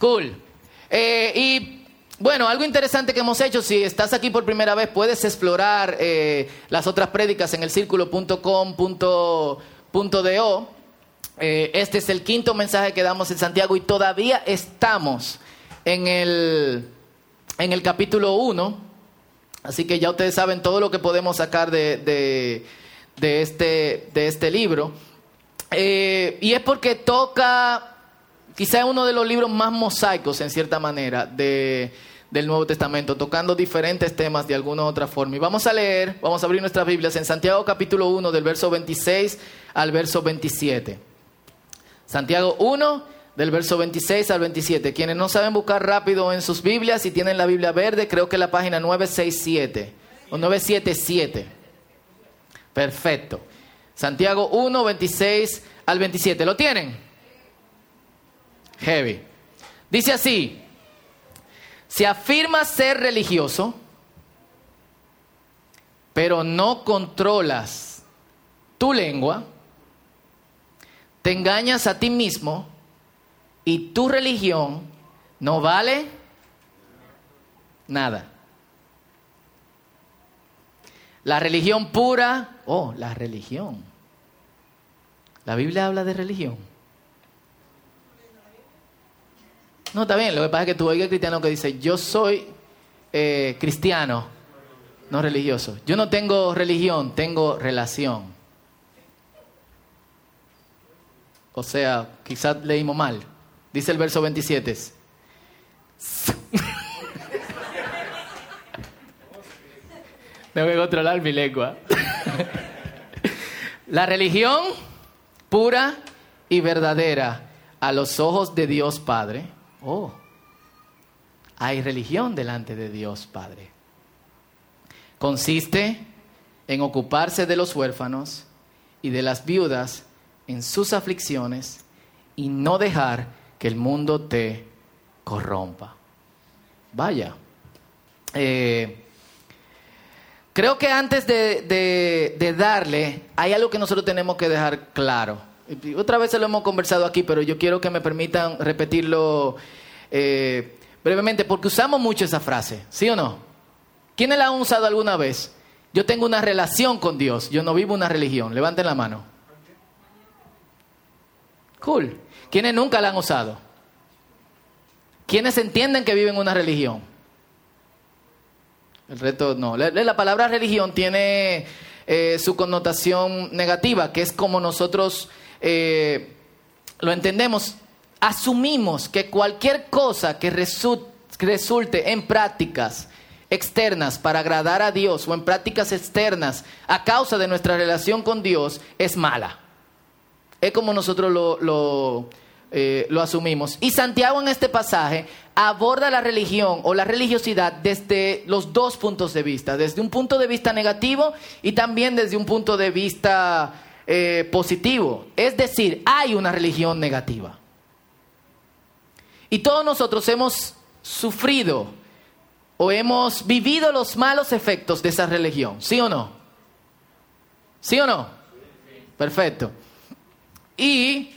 Cool. Eh, y bueno, algo interesante que hemos hecho, si estás aquí por primera vez, puedes explorar eh, las otras prédicas en el círculo.com.do. Eh, este es el quinto mensaje que damos en Santiago y todavía estamos en el, en el capítulo 1. Así que ya ustedes saben todo lo que podemos sacar de, de, este, de este libro. Y es porque toca quizá uno de los libros más mosaicos, en cierta manera, de, del Nuevo Testamento, tocando diferentes temas de alguna u otra forma. Y vamos a leer, vamos a abrir nuestras Biblias en Santiago capítulo 1, del verso 26 al verso 27. Santiago 1, del verso 26 al 27. Quienes no saben buscar rápido en sus Biblias, si tienen la Biblia verde, creo que la página 967 o 977. Perfecto. Santiago 1, 26 al 27. ¿Lo tienen? Heavy. Dice así, si afirmas ser religioso, pero no controlas tu lengua, te engañas a ti mismo y tu religión no vale nada. La religión pura, oh, la religión. La Biblia habla de religión. No, está bien, lo que pasa es que tú oigas cristiano que dice, yo soy eh, cristiano, no religioso. Yo no tengo religión, tengo relación. O sea, quizás leímos mal. Dice el verso 27. Tengo que controlar mi lengua. La religión pura y verdadera a los ojos de Dios Padre. Oh, hay religión delante de Dios Padre. Consiste en ocuparse de los huérfanos y de las viudas en sus aflicciones y no dejar que el mundo te corrompa. Vaya. Eh, creo que antes de, de, darle, hay algo que nosotros tenemos que dejar claro. Otra vez se lo hemos conversado aquí, pero yo quiero que me permitan repetirlo eh, brevemente, porque usamos mucho esa frase, ¿sí o no? ¿Quiénes la han usado alguna vez? Yo tengo una relación con Dios, yo no vivo una religión. Levanten la mano. Cool. ¿Quiénes nunca la han usado? ¿Quiénes entienden que viven una religión? El resto no. La, palabra religión tiene eh, su connotación negativa, que es como nosotros eh, lo entendemos. Asumimos que cualquier cosa que resulte en prácticas externas para agradar a Dios o en prácticas externas a causa de nuestra relación con Dios es mala. Es como nosotros lo, eh, lo, asumimos. Y Santiago en este pasaje aborda la religión o la religiosidad desde los dos puntos de vista, desde un punto de vista negativo y también desde un punto de vista eh, positivo. Es decir, hay una religión negativa. Y todos nosotros hemos sufrido o hemos vivido los malos efectos de esa religión, ¿sí o no? ¿Sí o no? Perfecto. Y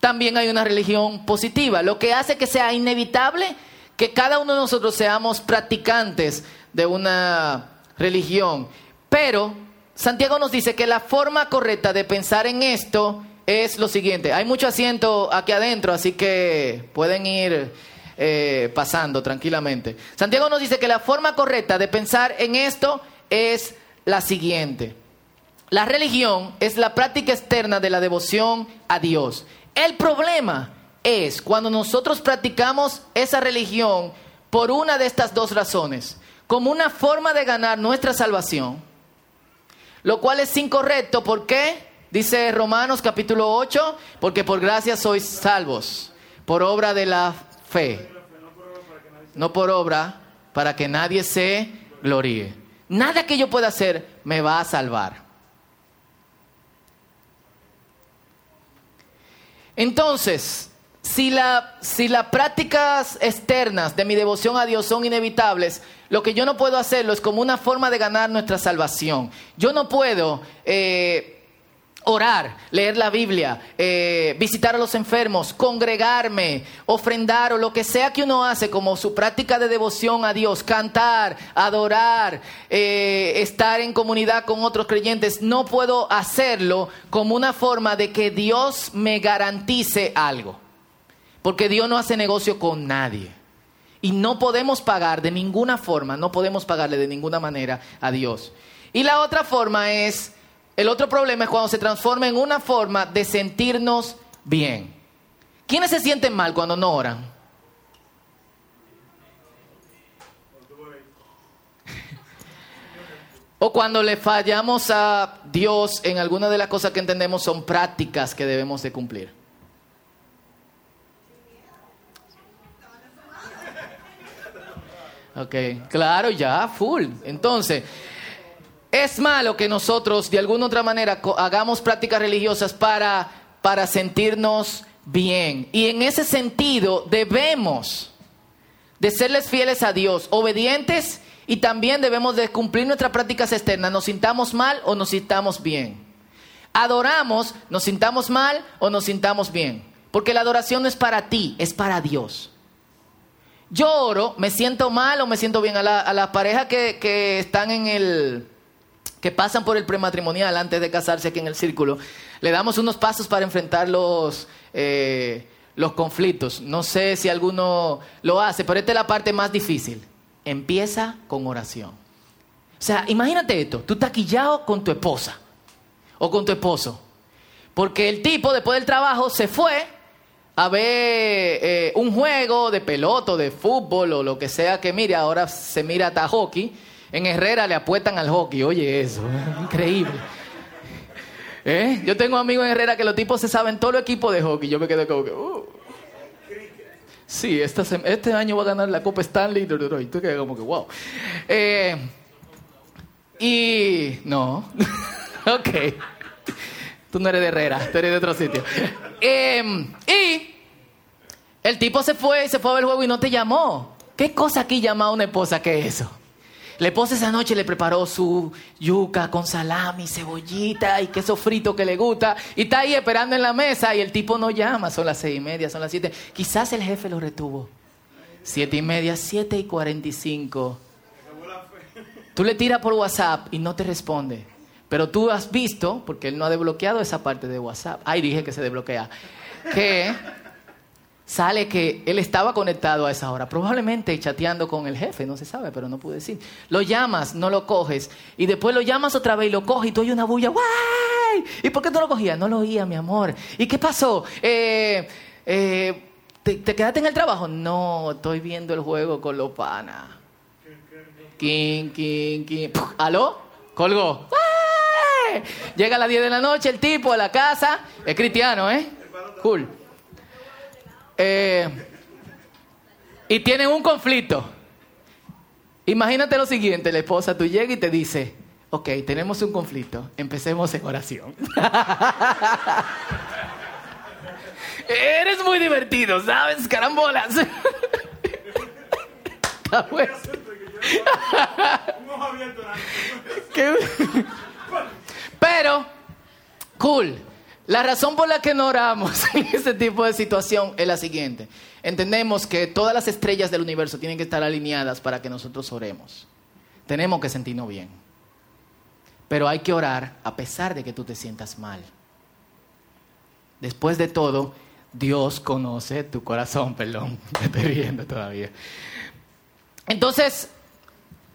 también hay una religión positiva, lo que hace que sea inevitable que cada uno de nosotros seamos practicantes de una religión. Pero Santiago nos dice que la forma correcta de pensar en esto es lo siguiente. Hay mucho asiento aquí adentro, así que pueden ir eh, pasando tranquilamente. Santiago nos dice que la forma correcta de pensar en esto es la siguiente. La religión es la práctica externa de la devoción a Dios. El problema es cuando nosotros practicamos esa religión por una de estas dos razones, como una forma de ganar nuestra salvación, lo cual es incorrecto. ¿Por qué? Dice Romanos capítulo 8, porque por gracia sois salvos, por obra de la fe, no por obra para que nadie se gloríe. Nada que yo pueda hacer me va a salvar. Entonces, si, la, si las prácticas externas de mi devoción a Dios son inevitables, lo que yo no puedo hacerlo es como una forma de ganar nuestra salvación. Yo no puedo eh, orar, leer la Biblia, eh, visitar a los enfermos, congregarme, ofrendar o lo que sea que uno hace como su práctica de devoción a Dios, cantar, adorar, eh, estar en comunidad con otros creyentes, no puedo hacerlo como una forma de que Dios me garantice algo. Porque Dios no hace negocio con nadie. Y no podemos pagar de ninguna forma, no podemos pagarle de ninguna manera a Dios. Y la otra forma es el otro problema es cuando se transforma en una forma de sentirnos bien. ¿Quiénes se sienten mal cuando no oran? o cuando le fallamos a Dios en alguna de las cosas que entendemos son prácticas que debemos de cumplir. Ok, claro, ya, full. Entonces, es malo que nosotros de alguna otra manera hagamos prácticas religiosas para, para sentirnos bien. Y en ese sentido debemos de serles fieles a Dios, obedientes y también debemos de cumplir nuestras prácticas externas, nos sintamos mal o nos sintamos bien. Adoramos, nos sintamos mal o nos sintamos bien. Porque la adoración no es para ti, es para Dios. Yo oro, me siento mal o me siento bien. A las la parejas que, que están en el, que pasan por el prematrimonial antes de casarse aquí en el círculo, le damos unos pasos para enfrentar los, eh, los conflictos. No sé si alguno lo hace, pero esta es la parte más difícil. Empieza con oración. O sea, imagínate esto, tú estás quillado con tu esposa o con tu esposo, porque el tipo después del trabajo se fue a ver eh, un juego de pelota, de fútbol o lo que sea que mire, ahora se mira hasta hockey en Herrera le apuestan al hockey, oye eso, increíble. ¿Eh? Yo tengo amigos en Herrera que los tipos se saben todo el equipo de hockey. Yo me quedé como que, uh. Sí, este año va a ganar la Copa Stanley. Y tú quedas como que, wow. Eh, y no, ok. Tú no eres de Herrera, tú eres de otro sitio. Em, y el tipo se fue, se fue a ver el juego y no te llamó. ¿Qué cosa aquí llama a una esposa que eso? La esposa esa noche le preparó su yuca con salami, cebollita y queso frito que le gusta. Y está ahí esperando en la mesa y el tipo no llama. Son las seis y media, son las siete. Quizás el jefe lo retuvo. Siete y media, siete y cuarenta y cinco. Tú le tiras por WhatsApp y no te responde. Pero tú has visto, porque él no ha desbloqueado esa parte de WhatsApp. Ay, dije que se desbloquea. Que sale que él estaba conectado a esa hora, probablemente chateando con el jefe, no se sabe, pero no pude decir. Lo llamas, no lo coges, y después lo llamas otra vez y lo coges y tú oyes una bulla, ¡guay! ¿Y por qué no lo cogías? No lo oía, mi amor. ¿Y qué pasó? Eh, eh, ¿te, quedaste en el trabajo? No, estoy viendo el juego con los panas. King, king, king. ¿Aló? Colgó. Llega a las 10 de la noche el tipo a la casa, es cristiano, ¿eh? Cool. Eh, y tienen un conflicto. Imagínate lo siguiente, la esposa, tú llegas y te dice, ok, tenemos un conflicto, empecemos en oración. Eres muy divertido, ¿sabes? Carambolas. Pero, cool. La razón por la que no oramos en ese tipo de situación es la siguiente. Entendemos que todas las estrellas del universo tienen que estar alineadas para que nosotros oremos. Tenemos que sentirnos bien. Pero hay que orar a pesar de que tú te sientas mal. Después de todo, Dios conoce tu corazón, perdón, me estoy riendo todavía. Entonces,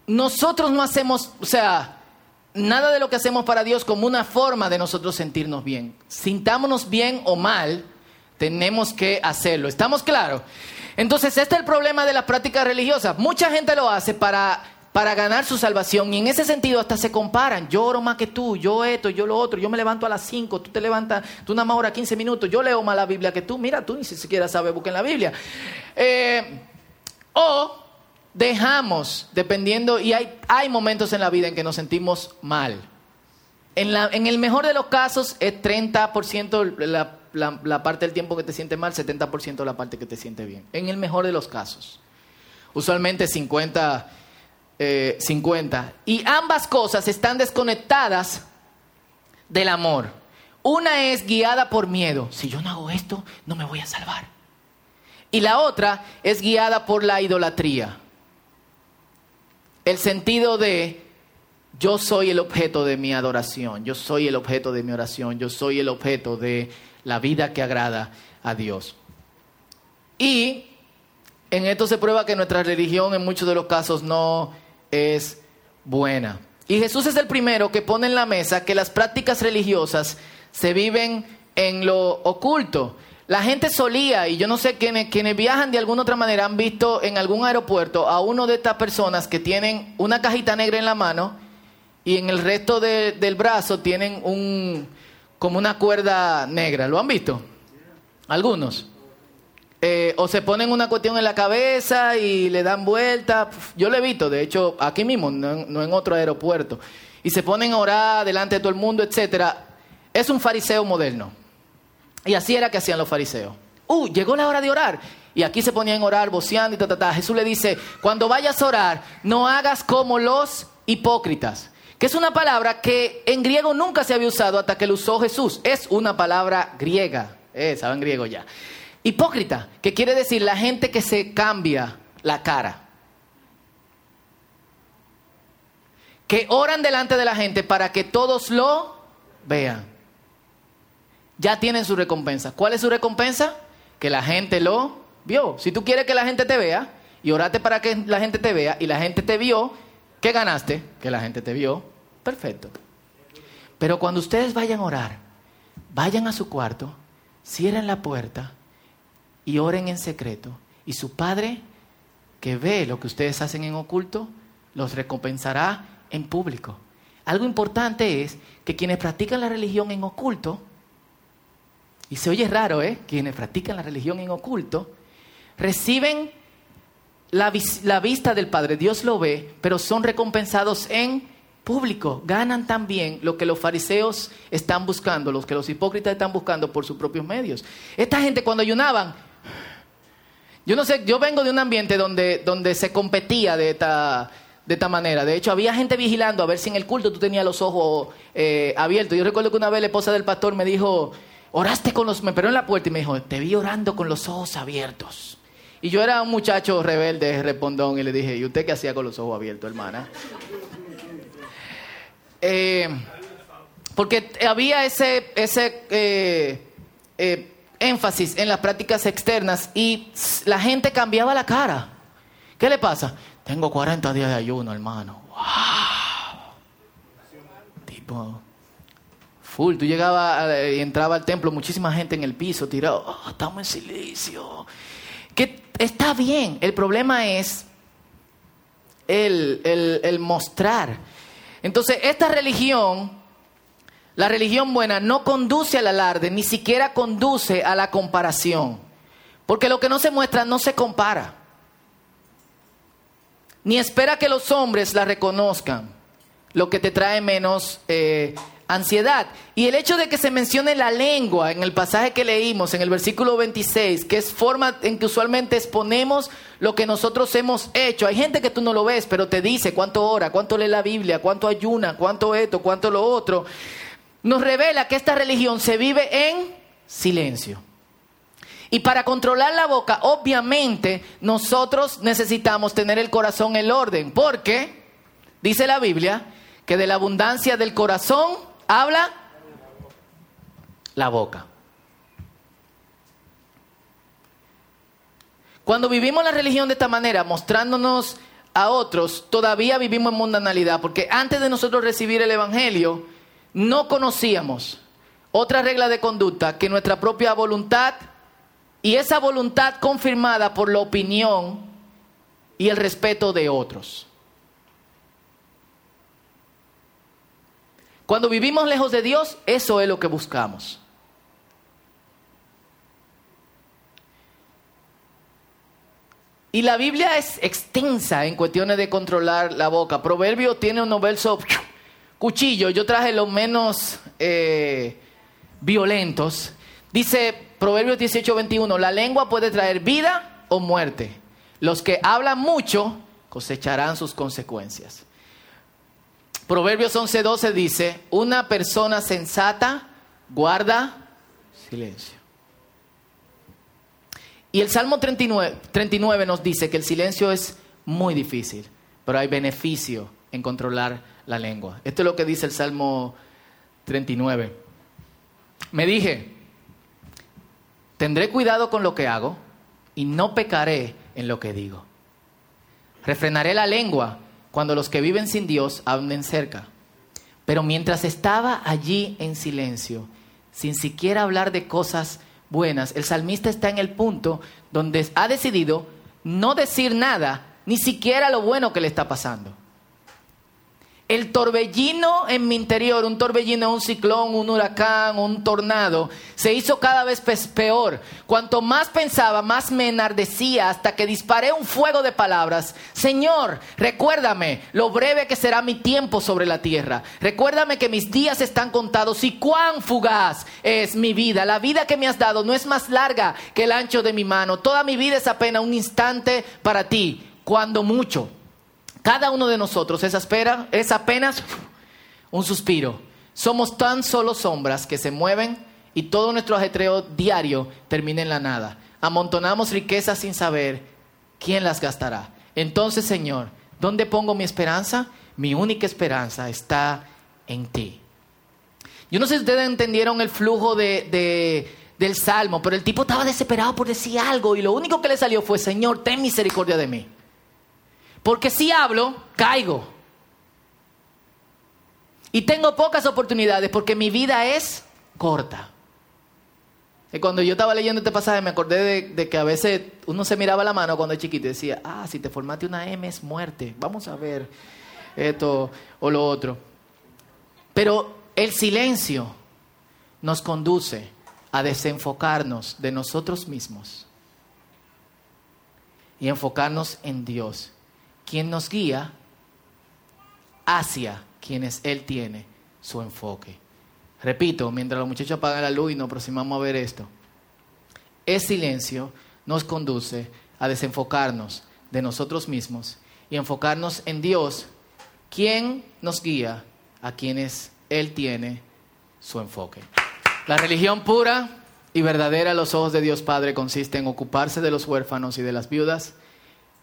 nosotros no hacemos, o sea, nada de lo que hacemos para Dios como una forma de nosotros sentirnos bien. Sintámonos bien o mal, tenemos que hacerlo. ¿Estamos claros? Entonces, este es el problema de las prácticas religiosas. Mucha gente lo hace para, para ganar su salvación y en ese sentido hasta se comparan. Yo oro más que tú, yo esto, yo lo otro, yo me levanto a las 5, tú te levantas, tú nada más hora 15 minutos, yo leo más la Biblia que tú, mira, tú ni siquiera sabes buscar en la Biblia. Eh, o dejamos, dependiendo, y hay, hay momentos en la vida en que nos sentimos mal. En, la, en el mejor de los casos es 30% la, la, la, parte del tiempo que te siente mal, 70% la parte que te siente bien. En el mejor de los casos. Usualmente 50, 50. Eh, y ambas cosas están desconectadas del amor. Una es guiada por miedo. Si yo no hago esto, no me voy a salvar. Y la otra es guiada por la idolatría. El sentido de yo soy el objeto de mi adoración, yo soy el objeto de mi oración, yo soy el objeto de la vida que agrada a Dios. Y en esto se prueba que nuestra religión en muchos de los casos no es buena. Y Jesús es el primero que pone en la mesa que las prácticas religiosas se viven en lo oculto. La gente solía, y yo no sé quienes, quienes viajan de alguna otra manera han visto en algún aeropuerto a uno de estas personas que tienen una cajita negra en la mano y en el resto del brazo tienen un como una cuerda negra. ¿Lo han visto? Algunos. Eh, o se ponen una cuestión en la cabeza y le dan vuelta. Yo lo he visto, de hecho, aquí mismo, no en, otro aeropuerto. Y se ponen a orar delante de todo el mundo, etcétera. Es un fariseo moderno. Y así era que hacían los fariseos. Uh, llegó la hora de orar. Y aquí se ponían a orar, voceando y ta, ta, ta. Jesús le dice, cuando vayas a orar, no hagas como los hipócritas. Que es una palabra que en griego nunca se había usado hasta que lo usó Jesús. Es una palabra griega. Eh, saben griego ya. Hipócrita, que quiere decir la gente que se cambia la cara. Que oran delante de la gente para que todos lo vean. Ya tienen su recompensa. ¿Cuál es su recompensa? Que la gente lo vio. Si tú quieres que la gente te vea y orate para que la gente te vea y la gente te vio, ¿qué ganaste? Que la gente te vio. Perfecto. Pero cuando ustedes vayan a orar, vayan a su cuarto, cierren la puerta y oren en secreto. Y su Padre, que ve lo que ustedes hacen en oculto, los recompensará en público. Algo importante es que quienes practican la religión en oculto, y se oye raro, ¿eh? Quienes practican la religión en oculto, reciben la, vista del Padre, Dios lo ve, pero son recompensados en público, ganan también lo que los fariseos están buscando, los que los hipócritas están buscando por sus propios medios. Esta gente cuando ayunaban, yo no sé, yo vengo de un ambiente donde, donde se competía de esta, de esta manera. De hecho, había gente vigilando a ver si en el culto tú tenías los ojos eh, abiertos. Yo recuerdo que una vez la esposa del pastor me dijo, oraste con los... Me paró en la puerta y me dijo, te vi orando con los ojos abiertos. Y yo era un muchacho rebelde, respondón, y le dije, ¿y usted qué hacía con los ojos abiertos, hermana? Eh, porque había ese, ese eh, énfasis en las prácticas externas y la gente cambiaba la cara. ¿Qué le pasa? Tengo 40 días de ayuno, hermano. ¡Wow! Tipo, full. Tú llegabas y entraba al templo, muchísima gente en el piso, tirado. Oh, estamos en silicio. Que está bien. El problema es el, el, el mostrar. Entonces, esta religión la religión buena no conduce al alarde, ni siquiera conduce a la comparación. Porque lo que no se muestra no se compara. Ni espera que los hombres la reconozcan, lo que te trae menos eh, ansiedad. Y el hecho de que se mencione la lengua en el pasaje que leímos, en el versículo 26, que es forma en que usualmente exponemos lo que nosotros hemos hecho. Hay gente que tú no lo ves, pero te dice cuánto ora, cuánto lee la Biblia, cuánto ayuna, cuánto esto, cuánto lo otro nos revela que esta religión se vive en silencio. Y para controlar la boca, obviamente, nosotros necesitamos tener el corazón en orden, porque dice la Biblia que de la abundancia del corazón habla la boca. Cuando vivimos la religión de esta manera, mostrándonos a otros, todavía vivimos en mundanalidad, porque antes de nosotros recibir el Evangelio, no conocíamos otra regla de conducta que nuestra propia voluntad y esa voluntad confirmada por la opinión y el respeto de otros. Cuando vivimos lejos de Dios, eso es lo que buscamos. Y la Biblia es extensa en cuestiones de controlar la boca. Proverbio tiene unos versos cuchillo, yo traje los menos eh, violentos. Dice Proverbios 18, 21, la lengua puede traer vida o muerte. Los que hablan mucho cosecharán sus consecuencias. Proverbios 11, 12 dice, una persona sensata guarda silencio. Y el Salmo 39, 39 nos dice que el silencio es muy difícil, pero hay beneficio en controlar la lengua. Esto es lo que dice el Salmo 39. Me dije, tendré cuidado con lo que hago y no pecaré en lo que digo. Refrenaré la lengua cuando los que viven sin Dios hablen cerca. Pero mientras estaba allí en silencio, sin siquiera hablar de cosas buenas, el salmista está en el punto donde ha decidido no decir nada, ni siquiera lo bueno que le está pasando. El torbellino en mi interior, un torbellino, un ciclón, un huracán, un tornado, se hizo cada vez peor. Cuanto más pensaba, más me enardecía hasta que disparé un fuego de palabras. Señor, recuérdame lo breve que será mi tiempo sobre la tierra. Recuérdame que mis días están contados y cuán fugaz es mi vida. La vida que me has dado no es más larga que el ancho de mi mano. Toda mi vida es apenas un instante para ti, cuando mucho. Cada uno de nosotros es, apenas un suspiro. Somos tan solo sombras que se mueven y todo nuestro ajetreo diario termina en la nada. Amontonamos riquezas sin saber quién las gastará. Entonces, Señor, ¿dónde pongo mi esperanza? Mi única esperanza está en ti. Yo no sé si ustedes entendieron el flujo de, del salmo, pero el tipo estaba desesperado por decir algo y lo único que le salió fue, Señor, ten misericordia de mí. Porque si hablo, caigo. Y tengo pocas oportunidades porque mi vida es corta. Y cuando yo estaba leyendo este pasaje me acordé de, que a veces uno se miraba la mano cuando es chiquito y decía, ah, si te formaste una M es muerte. Vamos a ver esto o lo otro. Pero el silencio nos conduce a desenfocarnos de nosotros mismos y enfocarnos en Dios quien nos guía hacia quienes Él tiene su enfoque. Repito, mientras los muchachos apagan la luz y nos aproximamos a ver esto, el silencio nos conduce a desenfocarnos de nosotros mismos y enfocarnos en Dios, quien nos guía a quienes Él tiene su enfoque. La religión pura y verdadera a los ojos de Dios Padre consiste en ocuparse de los huérfanos y de las viudas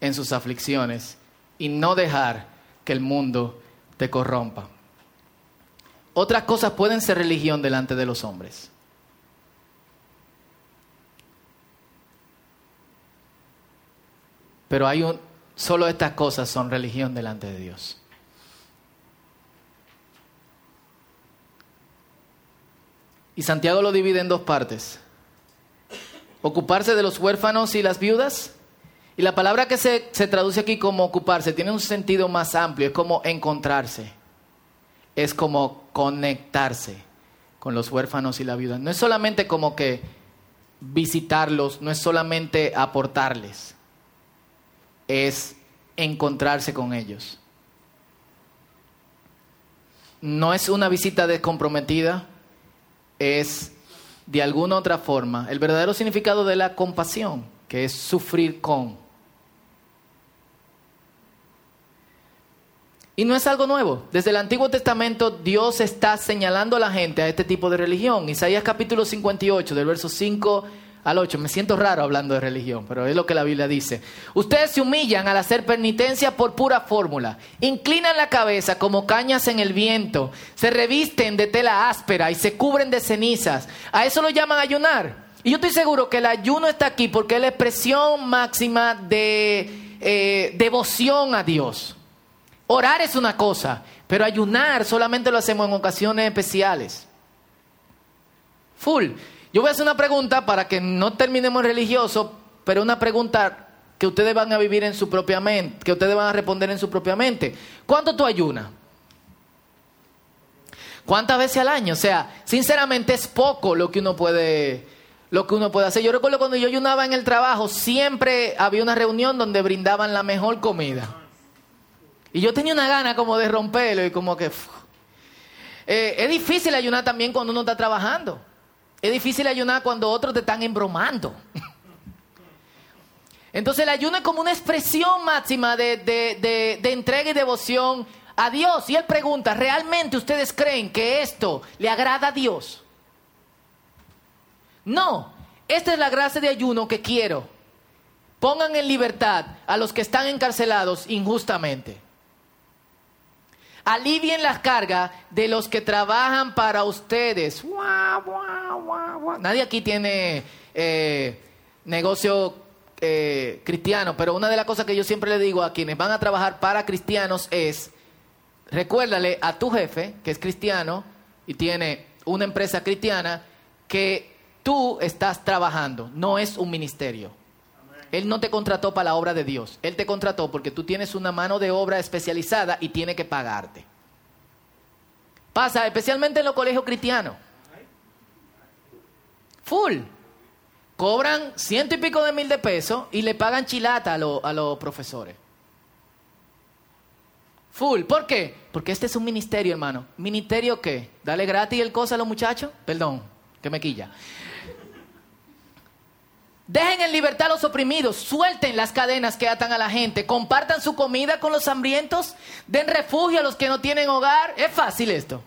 en sus aflicciones y no dejar que el mundo te corrompa. Otras cosas pueden ser religión delante de los hombres. Pero hay un, solo estas cosas son religión delante de Dios. Y Santiago lo divide en dos partes. Ocuparse de los huérfanos y las viudas y la palabra que se, traduce aquí como ocuparse tiene un sentido más amplio, es como encontrarse, es como conectarse con los huérfanos y la viuda. No es solamente como que visitarlos, no es solamente aportarles, es encontrarse con ellos. No es una visita descomprometida, es de alguna otra forma el verdadero significado de la compasión, que es sufrir con. Y no es algo nuevo. Desde el Antiguo Testamento Dios está señalando a la gente a este tipo de religión. Isaías capítulo 58, del verso 5 al 8. Me siento raro hablando de religión, pero es lo que la Biblia dice. Ustedes se humillan al hacer penitencia por pura fórmula. Inclinan la cabeza como cañas en el viento. Se revisten de tela áspera y se cubren de cenizas. A eso lo llaman ayunar. Y yo estoy seguro que el ayuno está aquí porque es la expresión máxima de eh, devoción a Dios. Orar es una cosa, pero ayunar solamente lo hacemos en ocasiones especiales. Full. Yo voy a hacer una pregunta para que no terminemos religioso, pero una pregunta que ustedes van a vivir en su propia mente, que ustedes van a responder en su propia mente. ¿Cuánto tú ayunas? ¿Cuántas veces al año? O sea, sinceramente es poco lo que uno puede lo que uno puede hacer. Yo recuerdo cuando yo ayunaba en el trabajo, siempre había una reunión donde brindaban la mejor comida. Y yo tenía una gana como de romperlo y como que... Eh, es difícil ayunar también cuando uno está trabajando. Es difícil ayunar cuando otros te están embromando. Entonces el ayuno es como una expresión máxima de, de, entrega y devoción a Dios. Y Él pregunta, ¿realmente ustedes creen que esto le agrada a Dios? No, esta es la gracia de ayuno que quiero. Pongan en libertad a los que están encarcelados injustamente. Alivien la carga de los que trabajan para ustedes. Nadie aquí tiene eh, negocio eh, cristiano, pero una de las cosas que yo siempre le digo a quienes van a trabajar para cristianos es, recuérdale a tu jefe, que es cristiano y tiene una empresa cristiana, que tú estás trabajando, no es un ministerio. Él no te contrató para la obra de Dios. Él te contrató porque tú tienes una mano de obra especializada y tiene que pagarte. Pasa especialmente en los colegios cristianos. Full. Cobran ciento y pico de mil de pesos y le pagan chilata a, a los profesores. Full. ¿Por qué? Porque este es un ministerio, hermano. ¿Ministerio qué? ¿Dale gratis el cosa a los muchachos? Perdón, que me quilla. Dejen en libertad a los oprimidos, suelten las cadenas que atan a la gente, compartan su comida con los hambrientos, den refugio a los que no tienen hogar. Es fácil esto.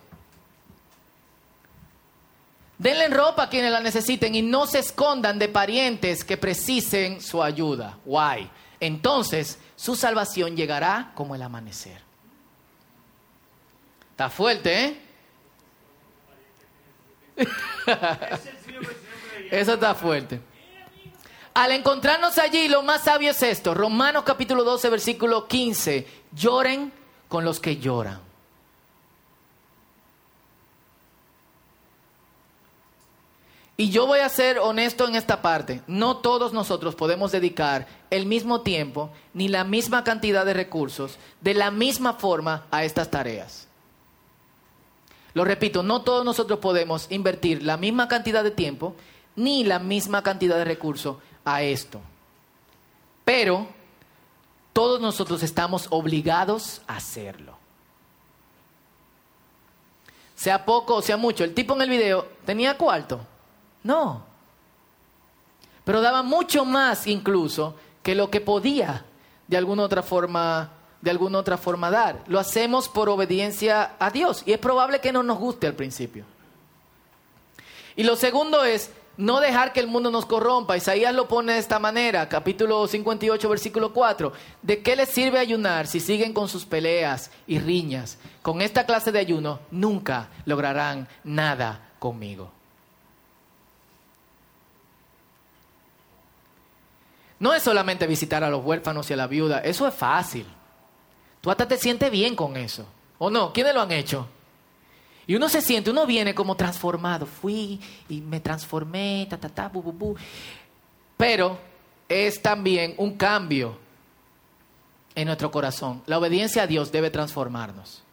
Denle ropa a quienes la necesiten y no se escondan de parientes que precisen su ayuda. Why? Entonces su salvación llegará como el amanecer. Está fuerte, ¿eh? Eso está fuerte. Al encontrarnos allí, lo más sabio es esto. Romanos capítulo 12, versículo 15. Lloren con los que lloran. Y yo voy a ser honesto en esta parte. No todos nosotros podemos dedicar el mismo tiempo ni la misma cantidad de recursos de la misma forma a estas tareas. Lo repito, no todos nosotros podemos invertir la misma cantidad de tiempo ni la misma cantidad de recursos a esto. Pero todos nosotros estamos obligados a hacerlo. Sea poco o sea mucho. El tipo en el video tenía cuarto. No. Pero daba mucho más incluso que lo que podía de alguna otra forma de alguna otra forma dar. Lo hacemos por obediencia a Dios y es probable que no nos guste al principio. Y lo segundo es no dejar que el mundo nos corrompa. Isaías lo pone de esta manera, capítulo 58, versículo 4. ¿De qué les sirve ayunar si siguen con sus peleas y riñas? Con esta clase de ayuno nunca lograrán nada conmigo. No es solamente visitar a los huérfanos y a la viuda, eso es fácil. Tú hasta te sientes bien con eso. ¿O no? ¿Quiénes lo han hecho? Y uno se siente, uno viene como transformado. Fui y me transformé, ta, ta, ta, bu, bu, bu. Pero es también un cambio en nuestro corazón. La obediencia a Dios debe transformarnos.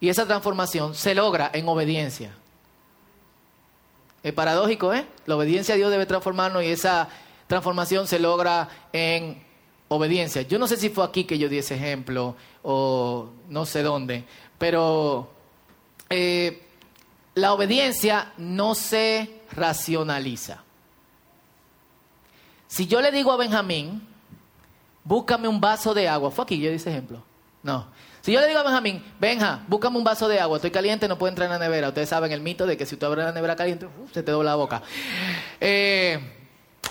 Y esa transformación se logra en obediencia. Es paradójico, ¿eh? La obediencia a Dios debe transformarnos y esa transformación se logra en obediencia. Yo no sé si fue aquí que yo di ese ejemplo o no sé dónde, pero eh, la obediencia no se racionaliza. Si yo le digo a Benjamín, búscame un vaso de agua, fue aquí yo ese ejemplo. No. Si yo le digo a Benjamín, Benja, búscame un vaso de agua, estoy caliente, no puedo entrar en la nevera. Ustedes saben el mito de que si tú abres la nevera caliente, se te dobla la boca. Eh,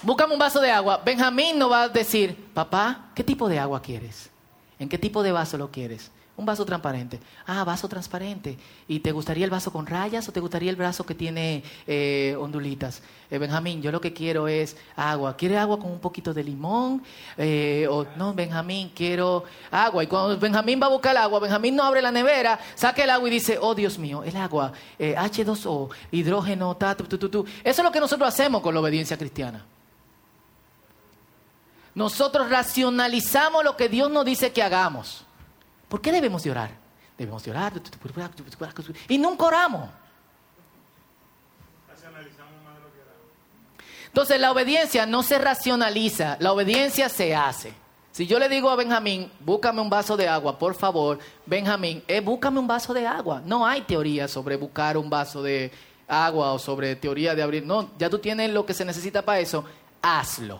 búscame un vaso de agua. Benjamín no va a decir, papá, ¿qué tipo de agua quieres? ¿En qué tipo de vaso lo quieres? Un vaso transparente. Ah, vaso transparente. ¿Y te gustaría el vaso con rayas o te gustaría el vaso que tiene eh, ondulitas? Eh, Benjamín, yo lo que quiero es agua. ¿Quiere agua con un poquito de limón? Eh, o no, Benjamín, quiero agua. Y cuando Benjamín va a buscar el agua, Benjamín no abre la nevera, saca el agua y dice, oh Dios mío, el agua, H2O, hidrógeno, ta, tu, tu, tu. Eso es lo que nosotros hacemos con la obediencia cristiana. Nosotros racionalizamos lo que Dios nos dice que hagamos. ¿Por qué debemos de orar? Debemos de orar. Y nunca oramos. Entonces la obediencia no se racionaliza, la obediencia se hace. Si yo le digo a Benjamín, búscame un vaso de agua, por favor, Benjamín, eh, búscame un vaso de agua. No hay teoría sobre buscar un vaso de agua o sobre teoría de abrir. No, ya tú tienes lo que se necesita para eso, hazlo.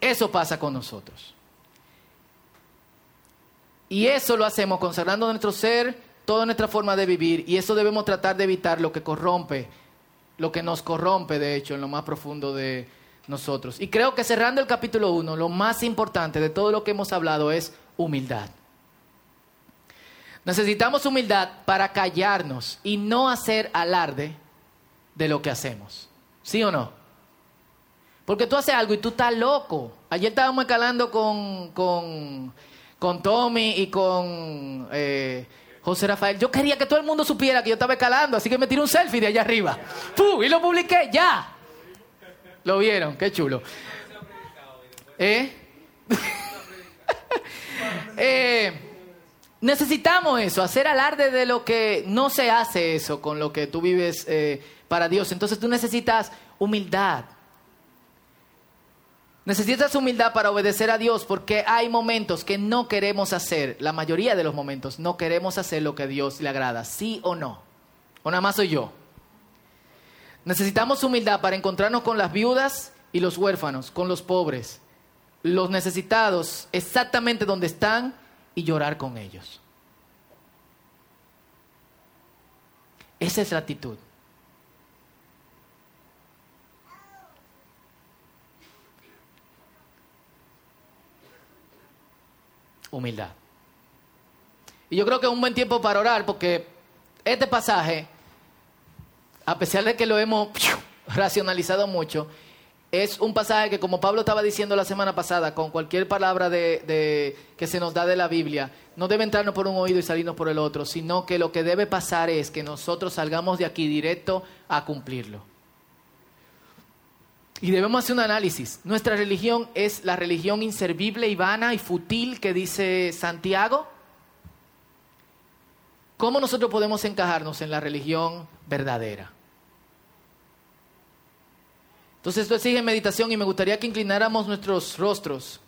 Eso pasa con nosotros. Y eso lo hacemos consagrando nuestro ser, toda nuestra forma de vivir, y eso debemos tratar de evitar lo que corrompe lo que nos corrompe, de hecho, en lo más profundo de nosotros. Y creo que cerrando el capítulo 1, lo más importante de todo lo que hemos hablado es humildad. Necesitamos humildad para callarnos y no hacer alarde de lo que hacemos. ¿Sí o no? Porque tú haces algo y tú estás loco. Ayer estábamos escalando con, con, con Tommy y con eh, José Rafael. Yo quería que todo el mundo supiera que yo estaba escalando, así que me tiré un selfie de allá arriba. ¡Pum! Y lo publiqué, ya. Lo vieron, qué chulo. ¿Eh? eh, necesitamos eso, hacer alarde de lo que no se hace eso con lo que tú vives eh, para Dios. Entonces tú necesitas humildad. Necesitas humildad para obedecer a Dios porque hay momentos que no queremos hacer, la mayoría de los momentos no queremos hacer lo que a Dios le agrada, sí o no. O nada más soy yo. Necesitamos humildad para encontrarnos con las viudas y los huérfanos, con los pobres, los necesitados, exactamente donde están y llorar con ellos. Esa es la actitud. Humildad. Y yo creo que es un buen tiempo para orar porque este pasaje a pesar de que lo hemos racionalizado mucho, es un pasaje que, como Pablo estaba diciendo la semana pasada, con cualquier palabra de, que se nos da de la Biblia, no debe entrarnos por un oído y salirnos por el otro, sino que lo que debe pasar es que nosotros salgamos de aquí directo a cumplirlo. Y debemos hacer un análisis. Nuestra religión es la religión inservible y vana y fútil que dice Santiago. ¿Cómo nosotros podemos encajarnos en la religión verdadera? Entonces esto sigue meditación y me gustaría que inclináramos nuestros rostros